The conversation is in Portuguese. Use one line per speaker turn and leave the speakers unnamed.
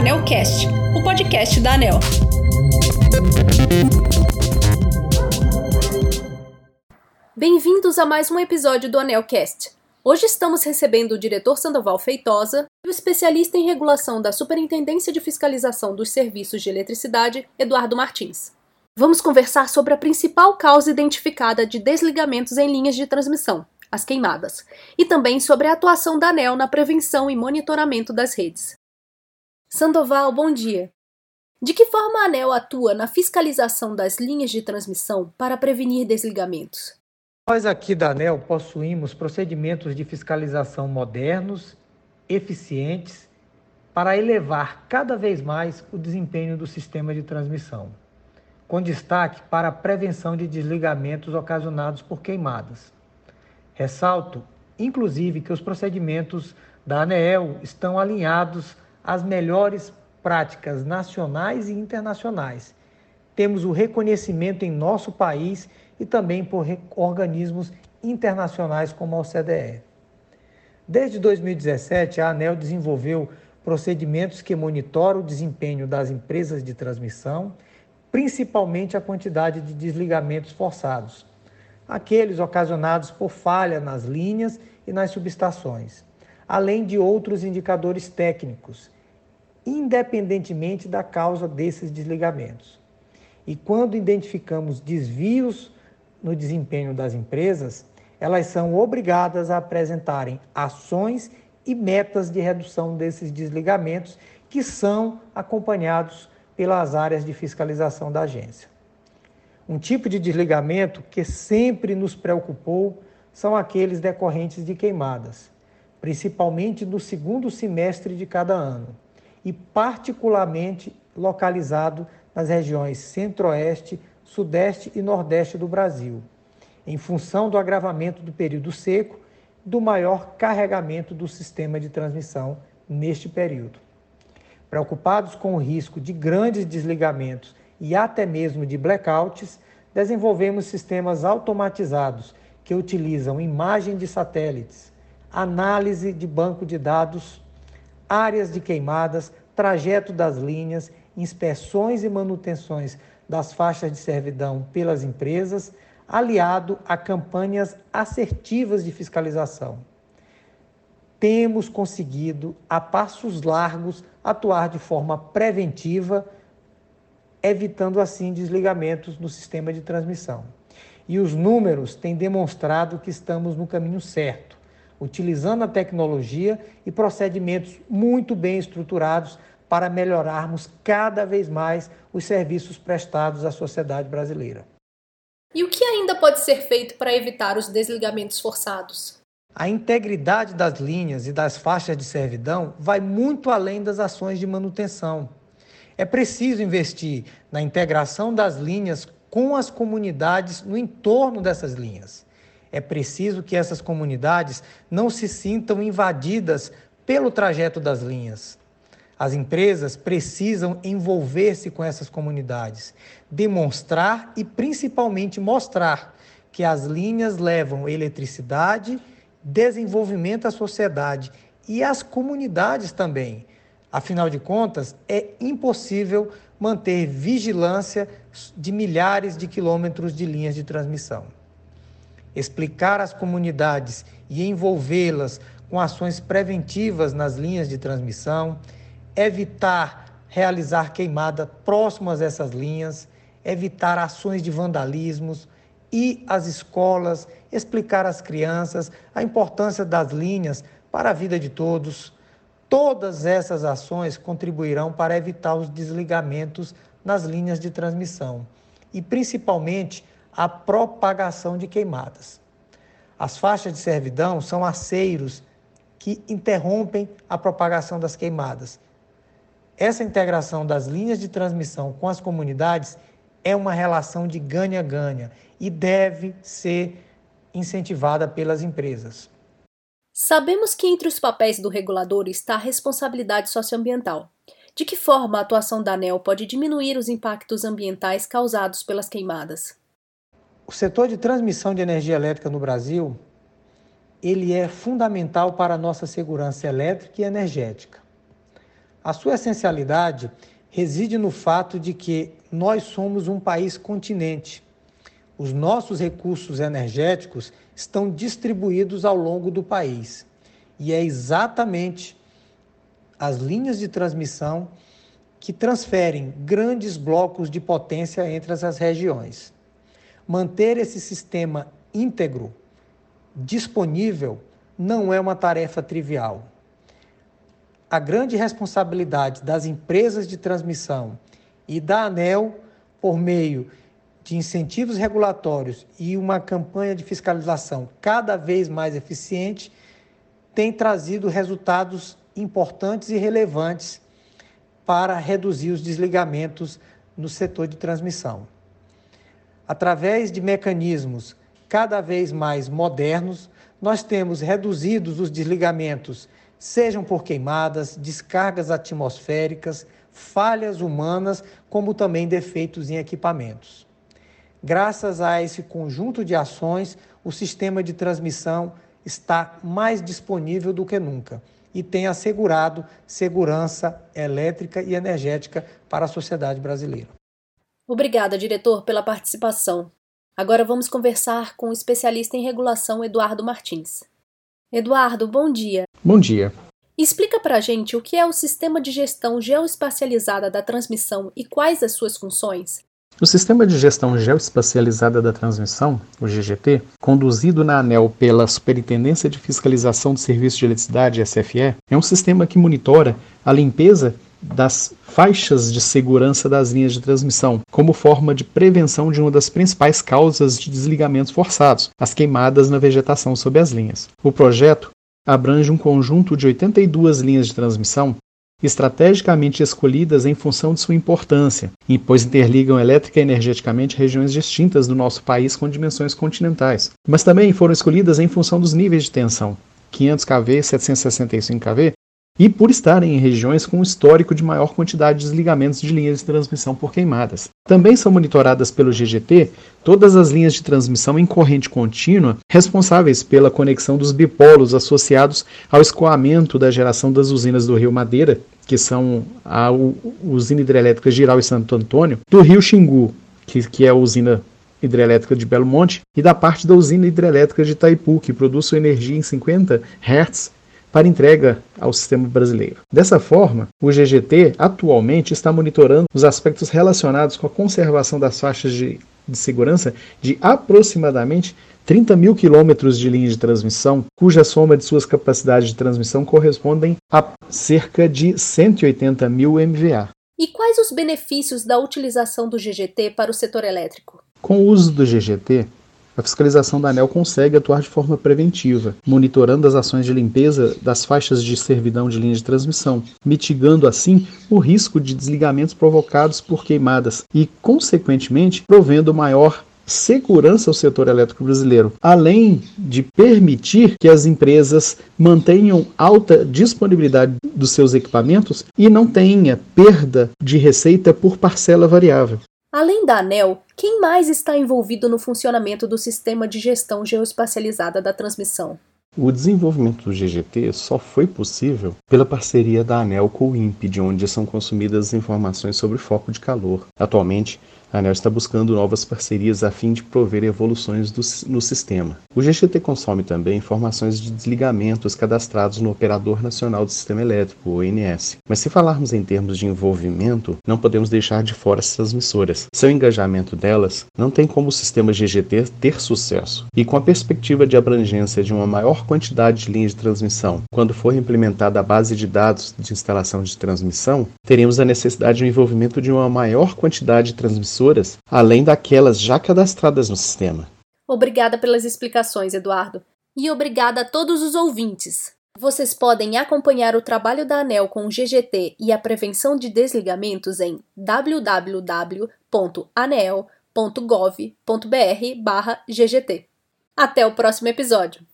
Anelcast, o podcast da Anel. Bem-vindos a mais um episódio do Anelcast. Hoje estamos recebendo o diretor Sandoval Feitosa e o especialista em regulação da Superintendência de Fiscalização dos Serviços de Eletricidade, Eduardo Martins. Vamos conversar sobre a principal causa identificada de desligamentos em linhas de transmissão, as queimadas, e também sobre a atuação da ANEL na prevenção e monitoramento das redes. Sandoval, bom dia. De que forma a ANEL atua na fiscalização das linhas de transmissão para prevenir desligamentos?
Nós aqui da ANEL possuímos procedimentos de fiscalização modernos, eficientes, para elevar cada vez mais o desempenho do sistema de transmissão, com destaque para a prevenção de desligamentos ocasionados por queimadas. Ressalto, inclusive, que os procedimentos da ANEEL estão alinhados às melhores práticas nacionais e internacionais. Temos o reconhecimento em nosso país e também por organismos internacionais como a OCDE. Desde 2017, a ANEL desenvolveu procedimentos que monitoram o desempenho das empresas de transmissão, principalmente a quantidade de desligamentos forçados, aqueles ocasionados por falha nas linhas e nas subestações, além de outros indicadores técnicos, independentemente da causa desses desligamentos. E quando identificamos desvios no desempenho das empresas, elas são obrigadas a apresentarem ações e metas de redução desses desligamentos que são acompanhados pelas áreas de fiscalização da agência. Um tipo de desligamento que sempre nos preocupou são aqueles decorrentes de queimadas, principalmente no segundo semestre de cada ano, e particularmente localizado nas regiões Centro-Oeste, Sudeste e Nordeste do Brasil, em função do agravamento do período seco do maior carregamento do sistema de transmissão neste período. Preocupados com o risco de grandes desligamentos e até mesmo de blackouts, desenvolvemos sistemas automatizados que utilizam imagem de satélites, análise de banco de dados, áreas de queimadas, trajeto das linhas, inspeções e manutenções das faixas de servidão pelas empresas, aliado a campanhas assertivas de fiscalização. Temos conseguido, a passos largos, atuar de forma preventiva, evitando assim desligamentos no sistema de transmissão. E os números têm demonstrado que estamos no caminho certo, utilizando a tecnologia e procedimentos muito bem estruturados para melhorarmos cada vez mais os serviços prestados à sociedade brasileira.
E o que ainda pode ser feito para evitar os desligamentos forçados?
A integridade das linhas e das faixas de servidão vai muito além das ações de manutenção. É preciso investir na integração das linhas com as comunidades no entorno dessas linhas. É preciso que essas comunidades não se sintam invadidas pelo trajeto das linhas. As empresas precisam envolver-se com essas comunidades, demonstrar e principalmente mostrar que as linhas levam eletricidade, desenvolvimento à sociedade e às comunidades também. Afinal de contas, é impossível manter vigilância de milhares de quilômetros de linhas de transmissão. Explicar às comunidades e envolvê-las com ações preventivas nas linhas de transmissão, evitar realizar queimada próximas a essas linhas, evitar ações de vandalismos, ir às escolas, explicar às crianças a importância das linhas para a vida de todos. Todas essas ações contribuirão para evitar os desligamentos nas linhas de transmissão e, principalmente, a propagação de queimadas. As faixas de servidão são aceiros que interrompem a propagação das queimadas essa integração das linhas de transmissão com as comunidades é uma relação de ganha-ganha e deve ser incentivada pelas empresas.
Sabemos que entre os papéis do regulador está a responsabilidade socioambiental. De que forma a atuação da ANEL pode diminuir os impactos ambientais causados pelas queimadas?
O setor de transmissão de energia elétrica no Brasil, ele é fundamental para a nossa segurança elétrica e energética. A sua essencialidade reside no fato de que nós somos um país continente. Os nossos recursos energéticos estão distribuídos ao longo do país. E é exatamente as linhas de transmissão que transferem grandes blocos de potência entre as regiões. Manter esse sistema íntegro, disponível, não é uma tarefa trivial. A grande responsabilidade das empresas de transmissão e da ANEL, por meio de incentivos regulatórios e uma campanha de fiscalização cada vez mais eficiente, tem trazido resultados importantes e relevantes para reduzir os desligamentos no setor de transmissão. Através de mecanismos cada vez mais modernos, nós temos reduzidos os desligamentos, sejam por queimadas, descargas atmosféricas, falhas humanas, como também defeitos em equipamentos. Graças a esse conjunto de ações, o sistema de transmissão está mais disponível do que nunca e tem assegurado segurança elétrica e energética para a sociedade brasileira.
Obrigada, diretor, pela participação. Agora vamos conversar com o especialista em regulação Eduardo Martins. Eduardo, bom dia.
Bom dia.
Explica para a gente o que é o Sistema de Gestão Geoespacializada da Transmissão e quais as suas funções.
O Sistema de Gestão Geoespacializada da Transmissão, o GGT, conduzido na ANEL pela Superintendência de Fiscalização do Serviço de Eletricidade, SFE, é um sistema que monitora a limpeza das faixas de segurança das linhas de transmissão, como forma de prevenção de uma das principais causas de desligamentos forçados, as queimadas na vegetação sob as linhas. O projeto abrange um conjunto de 82 linhas de transmissão estrategicamente escolhidas em função de sua importância, pois interligam elétrica e energeticamente regiões distintas do nosso país com dimensões continentais. Mas também foram escolhidas em função dos níveis de tensão, 500 kV e 765 kV, e por estarem em regiões com histórico de maior quantidade de desligamentos de linhas de transmissão por queimadas. Também são monitoradas pelo GGT todas as linhas de transmissão em corrente contínua responsáveis pela conexão dos bipolos associados ao escoamento da geração das usinas do Rio Madeira, que são a usina hidrelétrica Giral e Santo Antônio, do Rio Xingu, que, que é a usina hidrelétrica de Belo Monte, e da parte da usina hidrelétrica de Itaipu, que produz sua energia em 50 Hz para entrega ao sistema brasileiro. Dessa forma, o GGT atualmente está monitorando os aspectos relacionados com a conservação das faixas de, de segurança de aproximadamente 30 mil quilômetros de linha de transmissão, cuja soma de suas capacidades de transmissão correspondem a cerca de 180 mil MVA.
E quais os benefícios da utilização do GGT para o setor elétrico?
Com o uso do GGT, a fiscalização da ANEL consegue atuar de forma preventiva, monitorando as ações de limpeza das faixas de servidão de linha de transmissão, mitigando assim o risco de desligamentos provocados por queimadas e, consequentemente, provendo maior segurança ao setor elétrico brasileiro, além de permitir que as empresas mantenham alta disponibilidade dos seus equipamentos e não tenha perda de receita por parcela variável.
Além da ANEL, quem mais está envolvido no funcionamento do sistema de gestão geoespacializada da transmissão?
O desenvolvimento do GGT só foi possível pela parceria da ANEL com o INPE, de onde são consumidas informações sobre foco de calor. Atualmente, a ANEL está buscando novas parcerias a fim de prover evoluções do, no sistema. O GGT consome também informações de desligamentos cadastrados no Operador Nacional do Sistema Elétrico, o ONS. Mas se falarmos em termos de envolvimento, não podemos deixar de fora as transmissoras. Seu engajamento delas não tem como o sistema GGT ter sucesso. E com a perspectiva de abrangência de uma maior quantidade de linhas de transmissão, quando for implementada a base de dados de instalação de transmissão, teremos a necessidade de um envolvimento de uma maior quantidade de transmissões emissoras, além daquelas já cadastradas no sistema.
Obrigada pelas explicações, Eduardo. E obrigada a todos os ouvintes. Vocês podem acompanhar o trabalho da ANEL com o GGT e a prevenção de desligamentos em www.anel.gov.br/ggt. Até o próximo episódio.